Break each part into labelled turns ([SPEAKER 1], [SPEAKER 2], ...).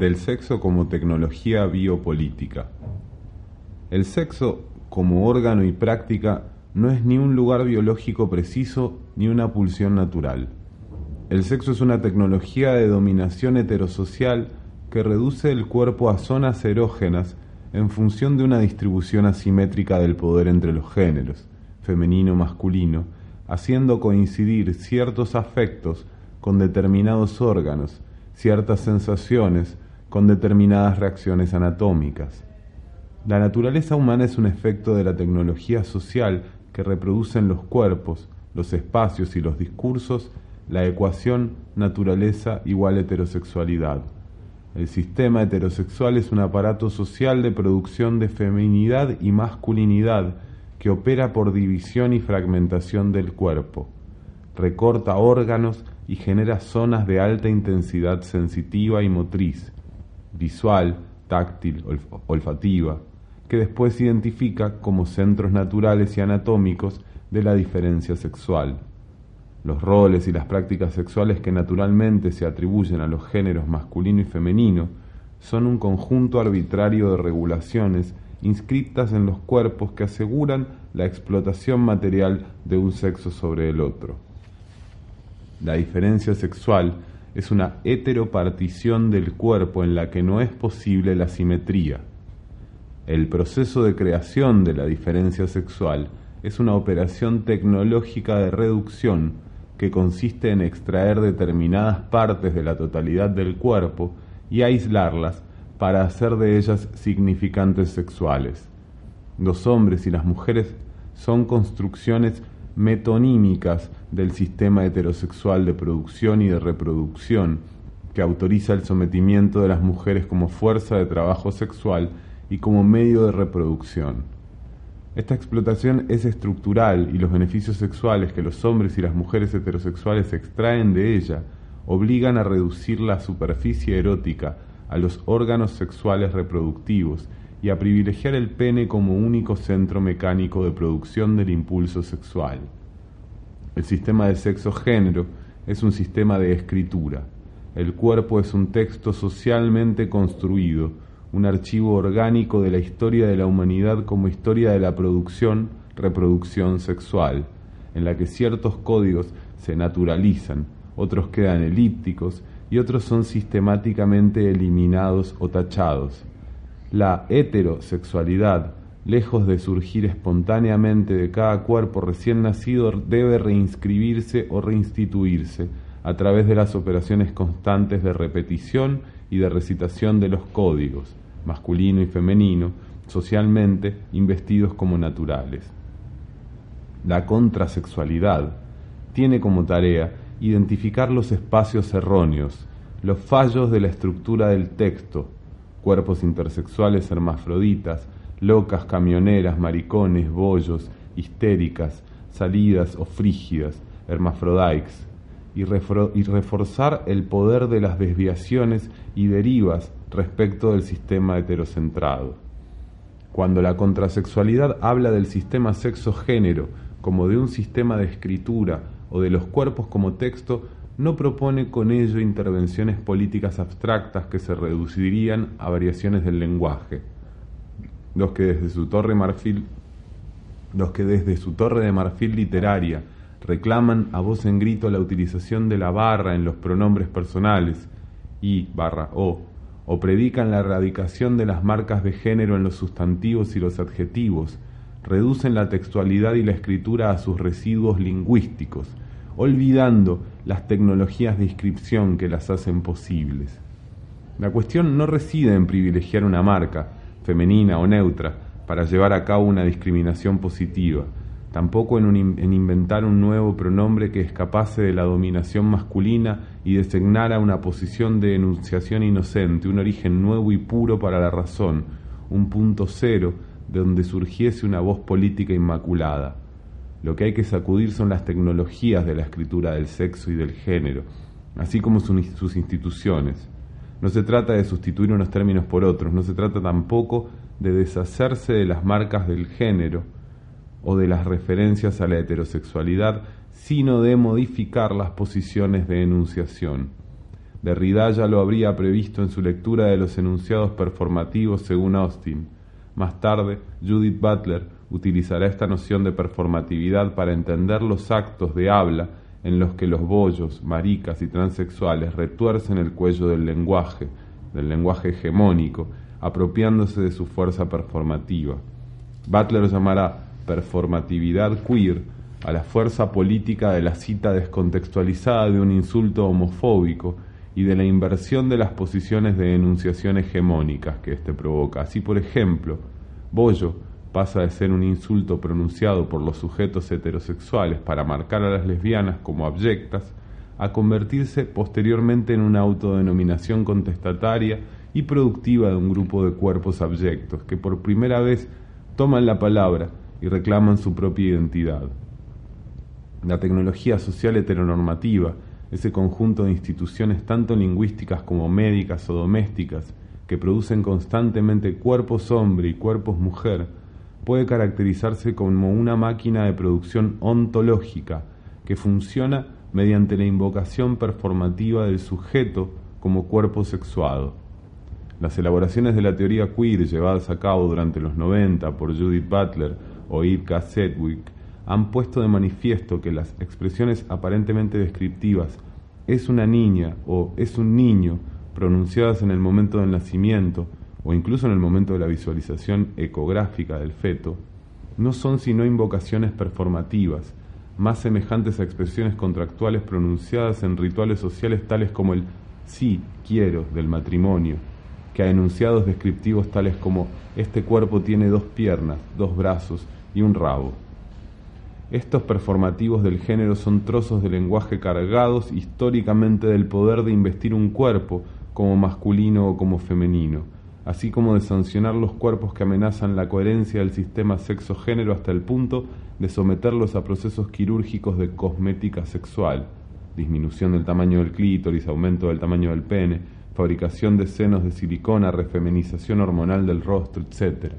[SPEAKER 1] del sexo como tecnología biopolítica. El sexo como órgano y práctica no es ni un lugar biológico preciso ni una pulsión natural. El sexo es una tecnología de dominación heterosocial que reduce el cuerpo a zonas erógenas en función de una distribución asimétrica del poder entre los géneros, femenino-masculino, haciendo coincidir ciertos afectos con determinados órganos, ciertas sensaciones con determinadas reacciones anatómicas. La naturaleza humana es un efecto de la tecnología social que reproducen los cuerpos, los espacios y los discursos la ecuación naturaleza igual heterosexualidad. El sistema heterosexual es un aparato social de producción de feminidad y masculinidad que opera por división y fragmentación del cuerpo. Recorta órganos y genera zonas de alta intensidad sensitiva y motriz, visual, táctil, olfativa, que después identifica como centros naturales y anatómicos de la diferencia sexual. Los roles y las prácticas sexuales que naturalmente se atribuyen a los géneros masculino y femenino son un conjunto arbitrario de regulaciones inscritas en los cuerpos que aseguran la explotación material de un sexo sobre el otro. La diferencia sexual es una heteropartición del cuerpo en la que no es posible la simetría. El proceso de creación de la diferencia sexual es una operación tecnológica de reducción que consiste en extraer determinadas partes de la totalidad del cuerpo y aislarlas para hacer de ellas significantes sexuales. Los hombres y las mujeres son construcciones metonímicas del sistema heterosexual de producción y de reproducción que autoriza el sometimiento de las mujeres como fuerza de trabajo sexual y como medio de reproducción. Esta explotación es estructural y los beneficios sexuales que los hombres y las mujeres heterosexuales extraen de ella obligan a reducir la superficie erótica a los órganos sexuales reproductivos y a privilegiar el pene como único centro mecánico de producción del impulso sexual. El sistema de sexo-género es un sistema de escritura. El cuerpo es un texto socialmente construido un archivo orgánico de la historia de la humanidad como historia de la producción, reproducción sexual, en la que ciertos códigos se naturalizan, otros quedan elípticos y otros son sistemáticamente eliminados o tachados. La heterosexualidad, lejos de surgir espontáneamente de cada cuerpo recién nacido, debe reinscribirse o reinstituirse a través de las operaciones constantes de repetición y de recitación de los códigos, masculino y femenino, socialmente investidos como naturales. La contrasexualidad tiene como tarea identificar los espacios erróneos, los fallos de la estructura del texto, cuerpos intersexuales hermafroditas, locas camioneras, maricones, bollos, histéricas, salidas o frígidas, hermafrodaics, y, y reforzar el poder de las desviaciones y derivas respecto del sistema heterocentrado. Cuando la contrasexualidad habla del sistema sexo-género como de un sistema de escritura o de los cuerpos como texto, no propone con ello intervenciones políticas abstractas que se reducirían a variaciones del lenguaje. Los que desde su torre marfil los que desde su torre de marfil literaria reclaman a voz en grito la utilización de la barra en los pronombres personales y barra o o predican la erradicación de las marcas de género en los sustantivos y los adjetivos, reducen la textualidad y la escritura a sus residuos lingüísticos, olvidando las tecnologías de inscripción que las hacen posibles. La cuestión no reside en privilegiar una marca, femenina o neutra, para llevar a cabo una discriminación positiva, tampoco en, inventar un nuevo pronombre que escapase de la dominación masculina y designara una posición de enunciación inocente, un origen nuevo y puro para la razón, un punto cero de donde surgiese una voz política inmaculada. Lo que hay que sacudir son las tecnologías de la escritura del sexo y del género, así como sus instituciones. No se trata de sustituir unos términos por otros, no se trata tampoco de deshacerse de las marcas del género, o de las referencias a la heterosexualidad, sino de modificar las posiciones de enunciación. Derrida ya lo habría previsto en su lectura de los enunciados performativos según Austin. Más tarde, Judith Butler utilizará esta noción de performatividad para entender los actos de habla en los que los bollos, maricas y transexuales retuercen el cuello del lenguaje, del lenguaje hegemónico, apropiándose de su fuerza performativa. Butler llamará performatividad queer a la fuerza política de la cita descontextualizada de un insulto homofóbico y de la inversión de las posiciones de enunciación hegemónicas que éste provoca. Así, por ejemplo, bollo pasa de ser un insulto pronunciado por los sujetos heterosexuales para marcar a las lesbianas como abyectas, a convertirse posteriormente en una autodenominación contestataria y productiva de un grupo de cuerpos abyectos que por primera vez toman la palabra y reclaman su propia identidad. La tecnología social heteronormativa, ese conjunto de instituciones tanto lingüísticas como médicas o domésticas que producen constantemente cuerpos hombre y cuerpos mujer, puede caracterizarse como una máquina de producción ontológica que funciona mediante la invocación performativa del sujeto como cuerpo sexuado. Las elaboraciones de la teoría queer llevadas a cabo durante los 90 por Judith Butler o Irka Sedgwick han puesto de manifiesto que las expresiones aparentemente descriptivas es una niña o es un niño pronunciadas en el momento del nacimiento o incluso en el momento de la visualización ecográfica del feto, no son sino invocaciones performativas, más semejantes a expresiones contractuales pronunciadas en rituales sociales tales como el sí quiero del matrimonio, que a enunciados descriptivos tales como este cuerpo tiene dos piernas, dos brazos y un rabo. Estos performativos del género son trozos de lenguaje cargados históricamente del poder de investir un cuerpo como masculino o como femenino, así como de sancionar los cuerpos que amenazan la coherencia del sistema sexo-género hasta el punto de someterlos a procesos quirúrgicos de cosmética sexual, disminución del tamaño del clítoris, aumento del tamaño del pene, fabricación de senos de silicona, refeminización hormonal del rostro, etc.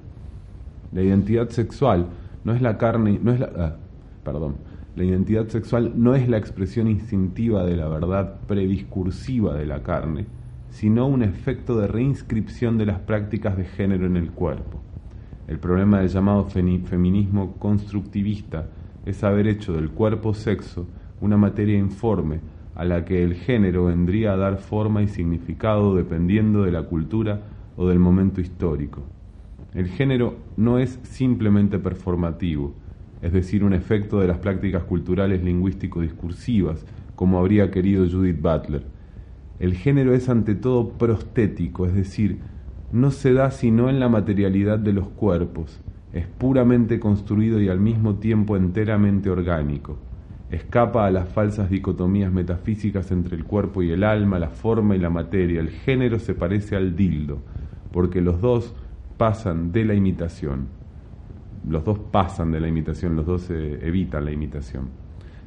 [SPEAKER 1] La identidad sexual no es la carne, no es la, ah, perdón, la identidad sexual no es la expresión instintiva de la verdad prediscursiva de la carne, sino un efecto de reinscripción de las prácticas de género en el cuerpo. El problema del llamado feminismo constructivista es haber hecho del cuerpo sexo una materia informe a la que el género vendría a dar forma y significado dependiendo de la cultura o del momento histórico. El género no es simplemente performativo, es decir, un efecto de las prácticas culturales lingüístico-discursivas, como habría querido Judith Butler, el género es ante todo prostético, es decir, no se da sino en la materialidad de los cuerpos, es puramente construido y al mismo tiempo enteramente orgánico. Escapa a las falsas dicotomías metafísicas entre el cuerpo y el alma, la forma y la materia. El género se parece al dildo, porque los dos pasan de la imitación. Los dos pasan de la imitación, los dos eh, evitan la imitación.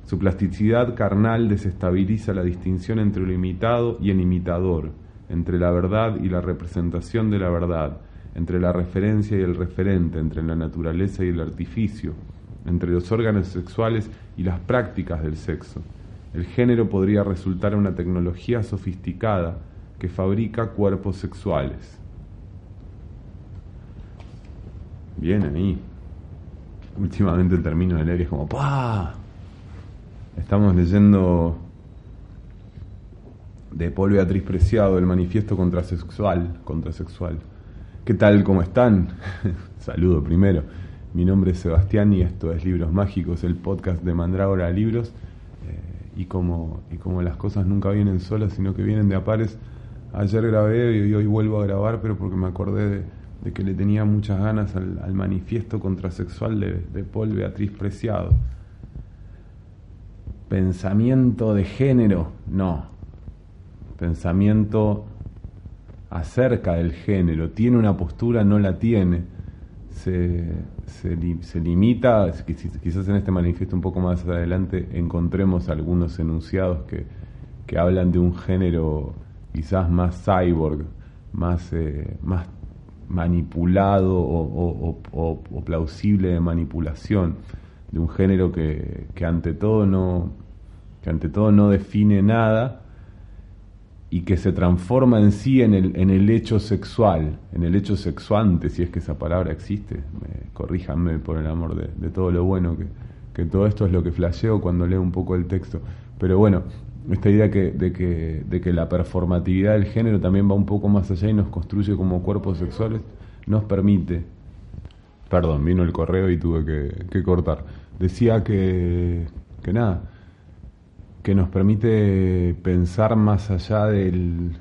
[SPEAKER 1] Su plasticidad carnal desestabiliza la distinción entre lo imitado y el imitador, entre la verdad y la representación de la verdad, entre la referencia y el referente, entre la naturaleza y el artificio, entre los órganos sexuales y las prácticas del sexo. El género podría resultar una tecnología sofisticada que fabrica cuerpos sexuales. Bien ahí. Últimamente el término de leer es como ¡pah! Estamos leyendo de Paul Beatriz Preciado el manifiesto contrasexual, contrasexual. ¿Qué tal? ¿Cómo están? Saludo primero. Mi nombre es Sebastián y esto es Libros Mágicos, el podcast de Mandrágora Libros. Eh, y, como, y como las cosas nunca vienen solas, sino que vienen de a pares, ayer grabé y hoy vuelvo a grabar, pero porque me acordé de, que le tenía muchas ganas al, manifiesto contrasexual de, de Paul Beatriz Preciado pensamiento de género, no. Pensamiento acerca del género, tiene una postura, no la tiene. Se, se, limita, quizás en este manifiesto un poco más adelante encontremos algunos enunciados que, que hablan de un género quizás más cyborg, más, eh, más manipulado o, o, plausible de manipulación de un género que, ante todo no que ante todo no define nada y que se transforma en sí en el, en el hecho sexual, en el hecho sexuante, si es que esa palabra existe, corríjanme por el amor de, todo lo bueno, que, que, todo esto es lo que flasheo cuando leo un poco el texto. Pero bueno, esta idea que, de, que, de que la performatividad del género también va un poco más allá y nos construye como cuerpos sexuales, nos permite, perdón, vino el correo y tuve que, que cortar, decía que, que nada, que nos permite pensar más allá del...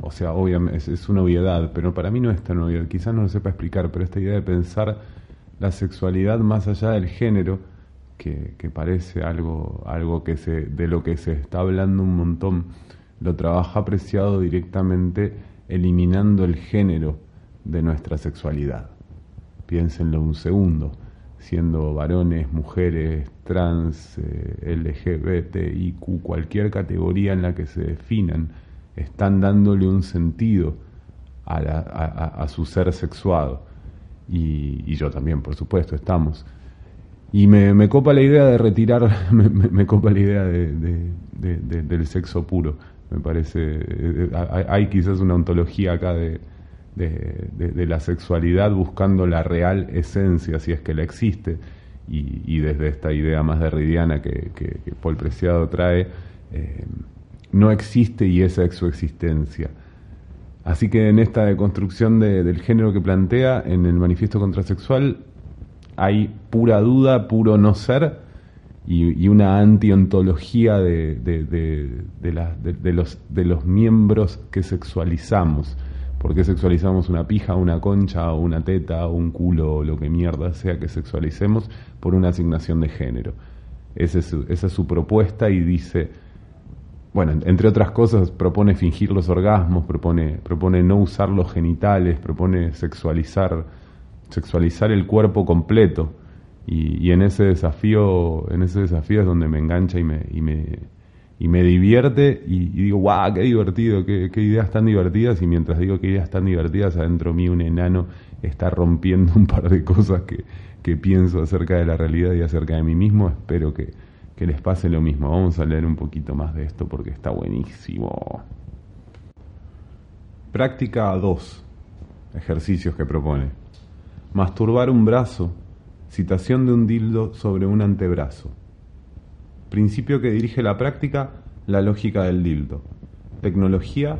[SPEAKER 1] O sea, obviamente es, una obviedad, pero para mí no es tan obvio, quizás no lo sepa explicar, pero esta idea de pensar la sexualidad más allá del género, que, parece algo, algo que se, de lo que se está hablando un montón, lo trabaja apreciado directamente eliminando el género de nuestra sexualidad. Piénsenlo un segundo siendo varones, mujeres, trans, eh, LGBTIQ, cualquier categoría en la que se definan, están dándole un sentido a, su ser sexuado. Y, yo también, por supuesto, estamos. Y me, copa la idea de retirar, me, copa la idea del sexo puro. Me parece, eh, hay quizás una ontología acá de, de, la sexualidad buscando la real esencia, si es que la existe, y, desde esta idea más derridiana que, que, Paul Preciado trae, eh, no existe y esa es su existencia. Así que en esta deconstrucción del género que plantea en el manifiesto contrasexual hay pura duda, puro no ser y, una antiontología de, de, de, los, de los miembros que sexualizamos ¿Por qué sexualizamos una pija, una concha, una teta, un culo, o lo que mierda sea que sexualicemos por una asignación de género? Esa es su, propuesta y dice, bueno, entre otras cosas, propone fingir los orgasmos, propone, propone no usar los genitales, propone sexualizar, sexualizar el cuerpo completo. Y, en ese desafío, en ese desafío es donde me engancha y me, y me y me divierte y, digo, guau, qué divertido, qué, ideas tan divertidas y mientras digo qué ideas tan divertidas, adentro mío un enano está rompiendo un par de cosas que, que pienso acerca de la realidad y acerca de mí mismo, espero que, que les pase lo mismo. Vamos a leer un poquito más de esto porque está buenísimo. Práctica 2. Ejercicios que propone. Masturbar un brazo. Citación de un dildo sobre un antebrazo. Principio que dirige la práctica, la lógica del dildo. Tecnología,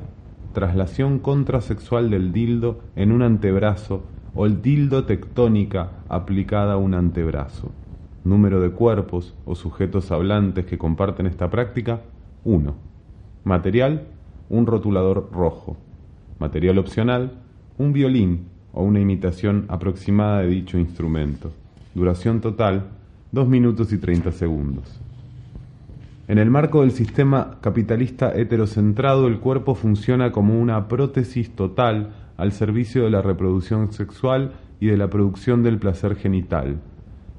[SPEAKER 1] traslación contrasexual del dildo en un antebrazo o el dildo tectónica aplicada a un antebrazo. Número de cuerpos o sujetos hablantes que comparten esta práctica, 1. Material, un rotulador rojo. Material opcional, un violín o una imitación aproximada de dicho instrumento. Duración total, 2 minutos y 30 segundos. En el marco del sistema capitalista heterocentrado, el cuerpo funciona como una prótesis total al servicio de la reproducción sexual y de la producción del placer genital.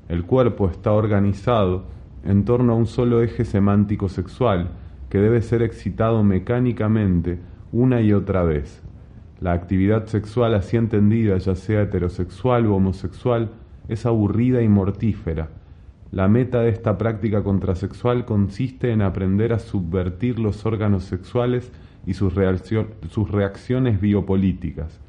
[SPEAKER 1] El cuerpo está organizado en torno a un solo eje semántico sexual que debe ser excitado mecánicamente una y otra vez. La actividad sexual así entendida, ya sea heterosexual u homosexual, es aburrida y mortífera la meta de esta práctica contrasexual consiste en aprender a subvertir los órganos sexuales y sus, reacciones biopolíticas.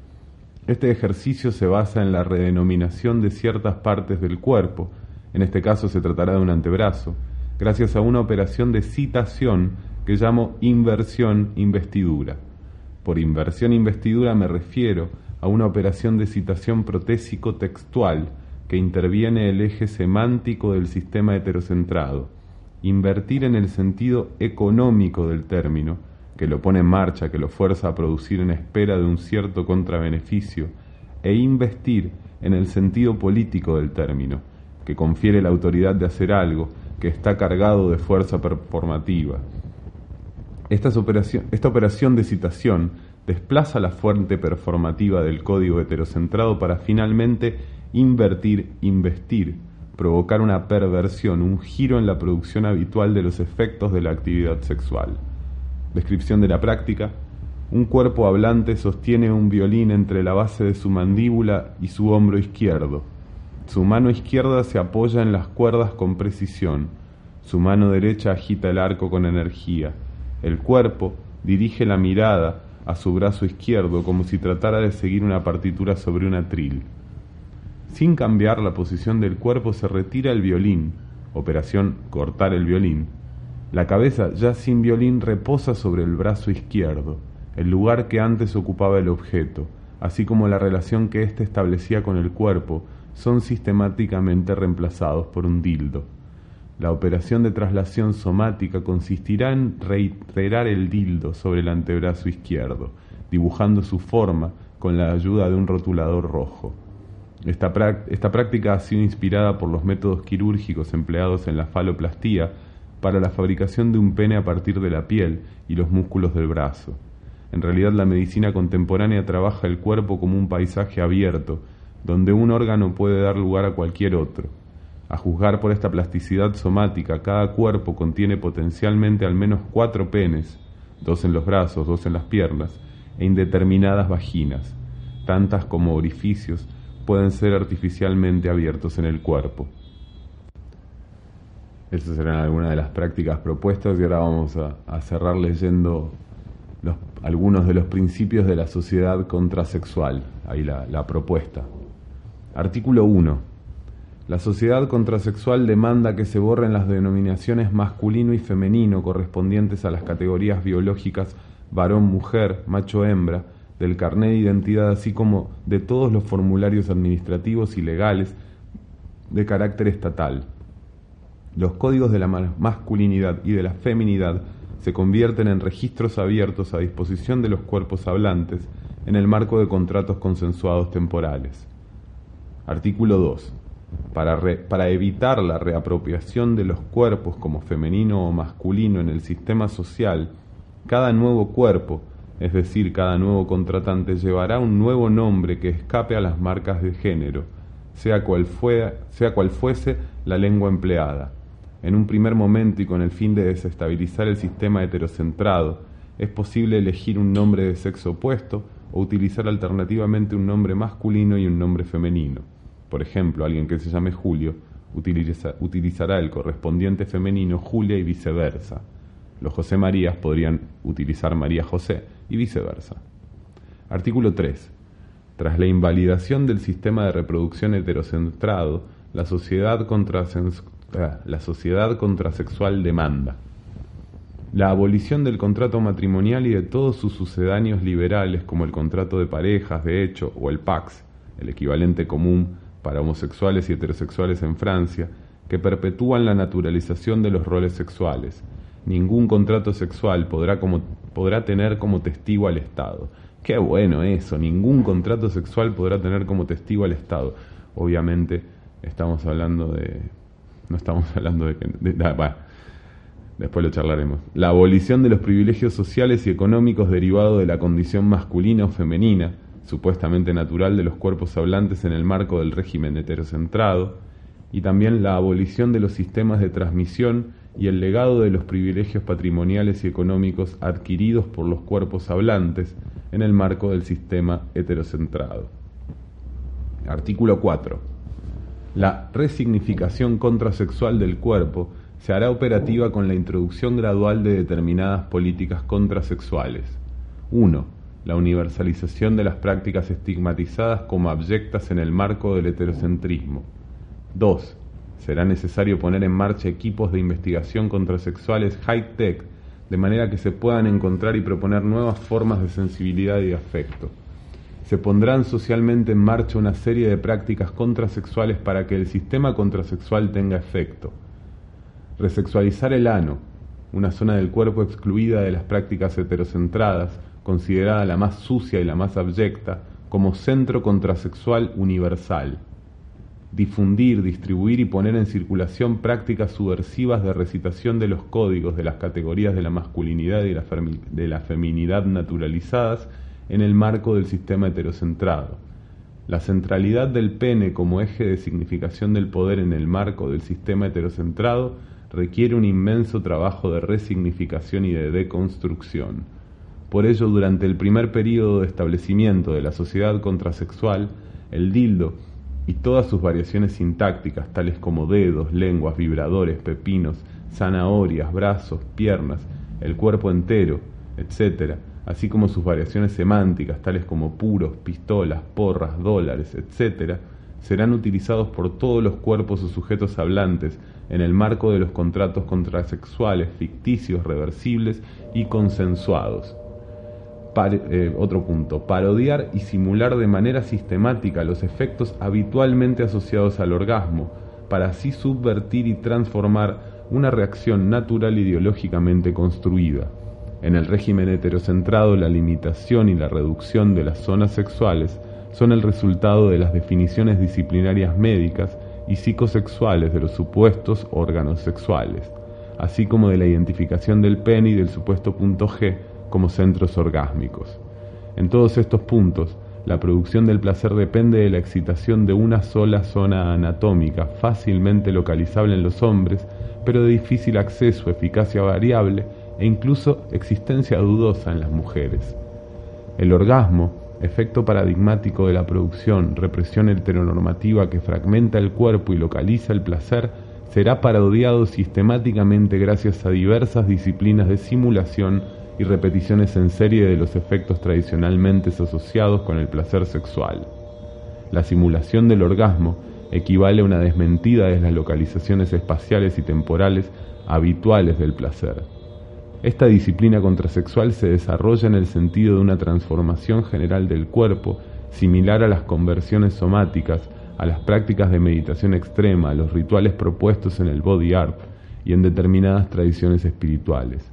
[SPEAKER 1] Este ejercicio se basa en la redenominación de ciertas partes del cuerpo, en este caso se tratará de un antebrazo, gracias a una operación de citación que llamo inversión investidura. Por inversión investidura me refiero a una operación de citación protésico textual, que interviene el eje semántico del sistema heterocentrado, invertir en el sentido económico del término, que lo pone en marcha, que lo fuerza a producir en espera de un cierto contrabeneficio, e investir en el sentido político del término, que confiere la autoridad de hacer algo, que está cargado de fuerza performativa. Esta operación, esta operación de citación desplaza la fuente performativa del código heterocentrado para finalmente invertir, investir, provocar una perversión, un giro en la producción habitual de los efectos de la actividad sexual. Descripción de la práctica. Un cuerpo hablante sostiene un violín entre la base de su mandíbula y su hombro izquierdo. Su mano izquierda se apoya en las cuerdas con precisión. Su mano derecha agita el arco con energía. El cuerpo, dirige la mirada a su brazo izquierdo como si tratara de seguir una partitura sobre un atril. Sin cambiar la posición del cuerpo se retira el violín, operación cortar el violín. La cabeza, ya sin violín, reposa sobre el brazo izquierdo, el lugar que antes ocupaba el objeto, así como la relación que éste establecía con el cuerpo, son sistemáticamente reemplazados por un dildo. La operación de traslación somática consistirá en reiterar el dildo sobre el antebrazo izquierdo, dibujando su forma con la ayuda de un rotulador rojo. Esta, esta, práctica ha sido inspirada por los métodos quirúrgicos empleados en la faloplastía para la fabricación de un pene a partir de la piel y los músculos del brazo. En realidad la medicina contemporánea trabaja el cuerpo como un paisaje abierto, donde un órgano puede dar lugar a cualquier otro. A juzgar por esta plasticidad somática, cada cuerpo contiene potencialmente al menos cuatro penes, dos en los brazos, dos en las piernas, e indeterminadas vaginas, tantas como orificios pueden ser artificialmente abiertos en el cuerpo. Esas serán algunas de las prácticas propuestas y ahora vamos a, cerrar leyendo algunos de los principios de la sociedad contrasexual, ahí la, la propuesta. Artículo 1. La sociedad contrasexual demanda que se borren las denominaciones masculino y femenino correspondientes a las categorías biológicas varón-mujer, macho-hembra, del carnet de identidad, así como de todos los formularios administrativos y legales de carácter estatal. Los códigos de la masculinidad y de la feminidad se convierten en registros abiertos a disposición de los cuerpos hablantes en el marco de contratos consensuados temporales. Artículo 2. Para, para, evitar la reapropiación de los cuerpos como femenino o masculino en el sistema social, cada nuevo cuerpo, es decir, cada nuevo contratante llevará un nuevo nombre que escape a las marcas de género, sea cual, sea cual fuese la lengua empleada. En un primer momento y con el fin de desestabilizar el sistema heterocentrado, es posible elegir un nombre de sexo opuesto o utilizar alternativamente un nombre masculino y un nombre femenino. Por ejemplo, alguien que se llame Julio utilizará el correspondiente femenino Julia y viceversa. Los José Marías podrían utilizar María José y viceversa. Artículo 3. Tras la invalidación del sistema de reproducción heterocentrado, la sociedad, ah, la sociedad contrasexual demanda la abolición del contrato matrimonial y de todos sus sucedáneos liberales como el contrato de parejas, de hecho, o el PAX, el equivalente común para homosexuales y heterosexuales en Francia, que perpetúan la naturalización de los roles sexuales. Ningún contrato sexual podrá, como, podrá tener como testigo al Estado. Qué bueno eso, ningún contrato sexual podrá tener como testigo al Estado. Obviamente estamos hablando de... No estamos hablando de que... Después lo charlaremos. La abolición de los privilegios sociales y económicos derivados de la condición masculina o femenina, supuestamente natural de los cuerpos hablantes en el marco del régimen heterocentrado, y también la abolición de los sistemas de transmisión y el legado de los privilegios patrimoniales y económicos adquiridos por los cuerpos hablantes en el marco del sistema heterocentrado. Artículo 4. La resignificación contrasexual del cuerpo se hará operativa con la introducción gradual de determinadas políticas contrasexuales. 1. La universalización de las prácticas estigmatizadas como abyectas en el marco del heterocentrismo. 2. Será necesario poner en marcha equipos de investigación contrasexuales high-tech de manera que se puedan encontrar y proponer nuevas formas de sensibilidad y de afecto. Se pondrán socialmente en marcha una serie de prácticas contrasexuales para que el sistema contrasexual tenga efecto Resexualizar el ano, una zona del cuerpo excluida de las prácticas heterocentradas, considerada la más sucia y la más abyecta, como centro contrasexual universal. Difundir, distribuir y poner en circulación prácticas subversivas de recitación de los códigos de las categorías de la masculinidad y de la feminidad naturalizadas en el marco del sistema heterocentrado. La centralidad del pene como eje de significación del poder en el marco del sistema heterocentrado requiere un inmenso trabajo de resignificación y de deconstrucción. Por ello, durante el primer período de establecimiento de la sociedad contrasexual, el dildo y todas sus variaciones sintácticas, tales como dedos, lenguas, vibradores, pepinos, zanahorias, brazos, piernas, el cuerpo entero, etc., así como sus variaciones semánticas, tales como puros, pistolas, porras, dólares, etc., serán utilizados por todos los cuerpos o sujetos hablantes en el marco de los contratos contrasexuales ficticios, reversibles y consensuados. Eh, otro punto, parodiar y simular de manera sistemática los efectos habitualmente asociados al orgasmo, para así subvertir y transformar una reacción natural ideológicamente construida. En el régimen heterocentrado, la limitación y la reducción de las zonas sexuales son el resultado de las definiciones disciplinarias médicas y psicosexuales de los supuestos órganos sexuales, así como de la identificación del pene y del supuesto punto G como centros orgásmicos. En todos estos puntos, la producción del placer depende de la excitación de una sola zona anatómica, fácilmente localizable en los hombres, pero de difícil acceso, eficacia variable e incluso existencia dudosa en las mujeres. El orgasmo, efecto paradigmático de la producción, represión heteronormativa que fragmenta el cuerpo y localiza el placer, será parodiado sistemáticamente gracias a diversas disciplinas de simulación y repeticiones en serie de los efectos tradicionalmente asociados con el placer sexual. La simulación del orgasmo equivale a una desmentida de las localizaciones espaciales y temporales habituales del placer. Esta disciplina contrasexual se desarrolla en el sentido de una transformación general del cuerpo, similar a las conversiones somáticas, a las prácticas de meditación extrema, a los rituales propuestos en el body art y en determinadas tradiciones espirituales.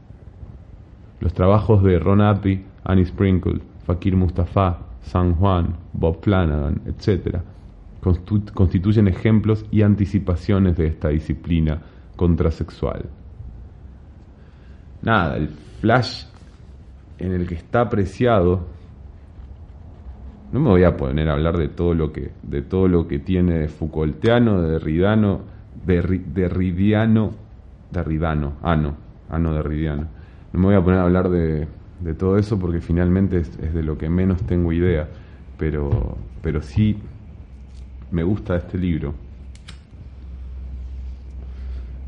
[SPEAKER 1] Los trabajos de Ron Appy, Annie Sprinkle, Fakir Mustafa, San Juan, Bob Flanagan, etc., constituyen ejemplos y anticipaciones de esta disciplina contrasexual. Nada, el flash en el que está apreciado no me voy a poner a hablar de todo lo que de todo lo que tiene de Foucaultiano, de Derridano, de Derridiano, Derridano, ano, ano Derridiano no me voy a poner a hablar de, todo eso porque finalmente es, de lo que menos tengo idea, pero, pero sí me gusta este libro,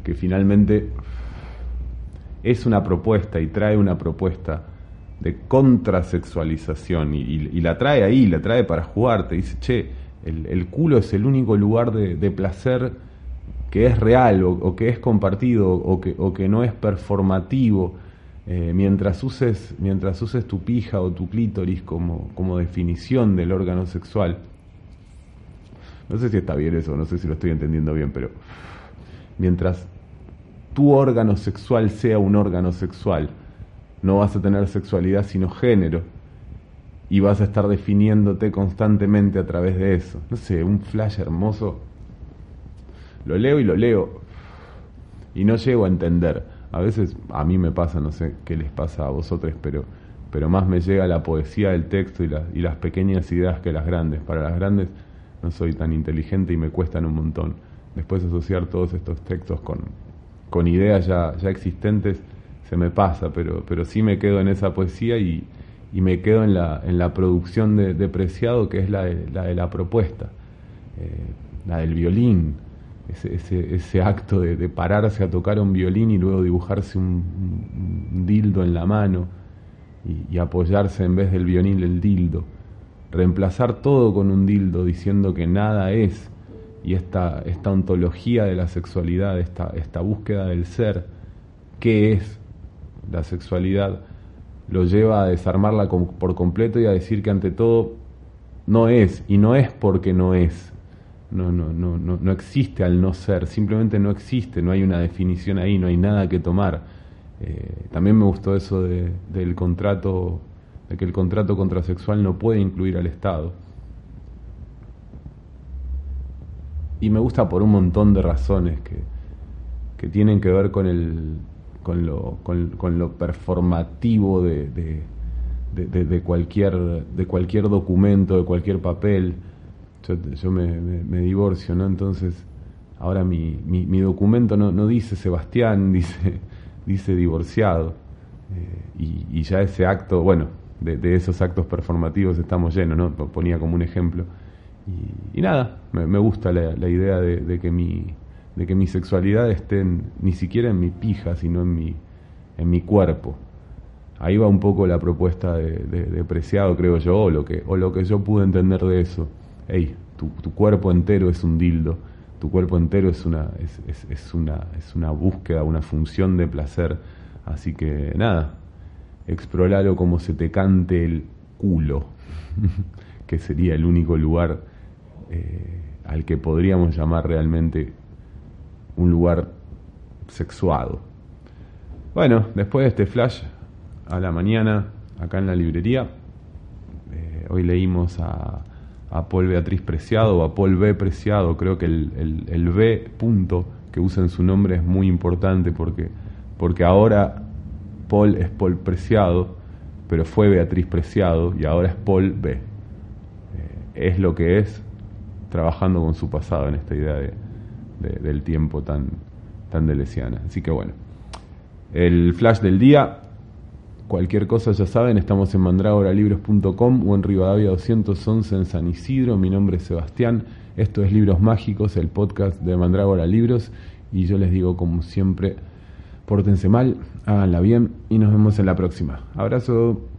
[SPEAKER 1] que finalmente es una propuesta y trae una propuesta de contrasexualización y, y, la trae ahí, la trae para jugar, te dice, che, el, culo es el único lugar de, placer que es real o, que es compartido o que, o que no es performativo eh, mientras, uses, mientras uses tu pija o tu clítoris como, como definición del órgano sexual, no sé si está bien eso, no sé si lo estoy entendiendo bien, pero mientras tu órgano sexual sea un órgano sexual, no vas a tener sexualidad sino género y vas a estar definiéndote constantemente a través de eso. No sé, un flash hermoso. Lo leo y lo leo y no llego a entender a veces a mí me pasa, no sé qué les pasa a vosotros, pero, pero más me llega la poesía del texto y, y las pequeñas ideas que las grandes. Para las grandes no soy tan inteligente y me cuestan un montón. Después asociar todos estos textos con, con ideas ya, ya existentes se me pasa, pero, pero sí me quedo en esa poesía y, y me quedo en la, en la producción de, de Preciado, que es la de la, de la propuesta, eh, la del violín, ese, ese, acto de, pararse a tocar un violín y luego dibujarse un, dildo en la mano y, apoyarse en vez del violín el dildo. Reemplazar todo con un dildo diciendo que nada es y esta, esta ontología de la sexualidad, esta, esta búsqueda del ser, qué es la sexualidad, lo lleva a desarmarla por completo y a decir que ante todo no es, y no es porque no es, no, no, no, no, existe al no ser, simplemente no existe, no hay una definición ahí, no hay nada que tomar. Eh, también me gustó eso de, del contrato, de que el contrato contrasexual no puede incluir al Estado. Y me gusta por un montón de razones que, que tienen que ver con, el, con, lo, con, lo performativo de, de, cualquier, de cualquier documento, de cualquier papel yo, me, divorcio, ¿no? Entonces, ahora mi, mi, documento no, no, dice Sebastián, dice, dice divorciado. Eh, y, ya ese acto, bueno, de, esos actos performativos estamos llenos, ¿no? Ponía como un ejemplo. Y, nada, me, gusta la, la idea de, que mi, de que mi sexualidad esté ni siquiera en mi pija, sino en mi, en mi cuerpo. ahí va un poco la propuesta de, Preciado, creo yo, o lo, que, o lo que yo pude entender de eso. Hey, tu, cuerpo entero es un dildo, tu cuerpo entero es una, es, es, una, es una búsqueda, una función de placer. Así que nada, exploralo como se te cante el culo, que sería el único lugar eh, al que podríamos llamar realmente un lugar sexuado. Bueno, después de este flash a la mañana, acá en la librería, eh, hoy leímos a, Paul Beatriz Preciado o a Paul B. Preciado, creo que el, el, B punto que usa en su nombre es muy importante porque, porque ahora Paul es Paul Preciado, pero fue Beatriz Preciado y ahora es Paul B. Eh, es lo que es trabajando con su pasado en esta idea de, del tiempo tan, tan delesiana. Así que bueno, el flash del día, cualquier cosa ya saben, estamos en mandragoralibros.com o en Rivadavia 211 en San Isidro. Mi nombre es Sebastián, esto es Libros Mágicos, el podcast de Mandrágora Libros. Y yo les digo, como siempre, pórtense mal, háganla bien y nos vemos en la próxima. Abrazo.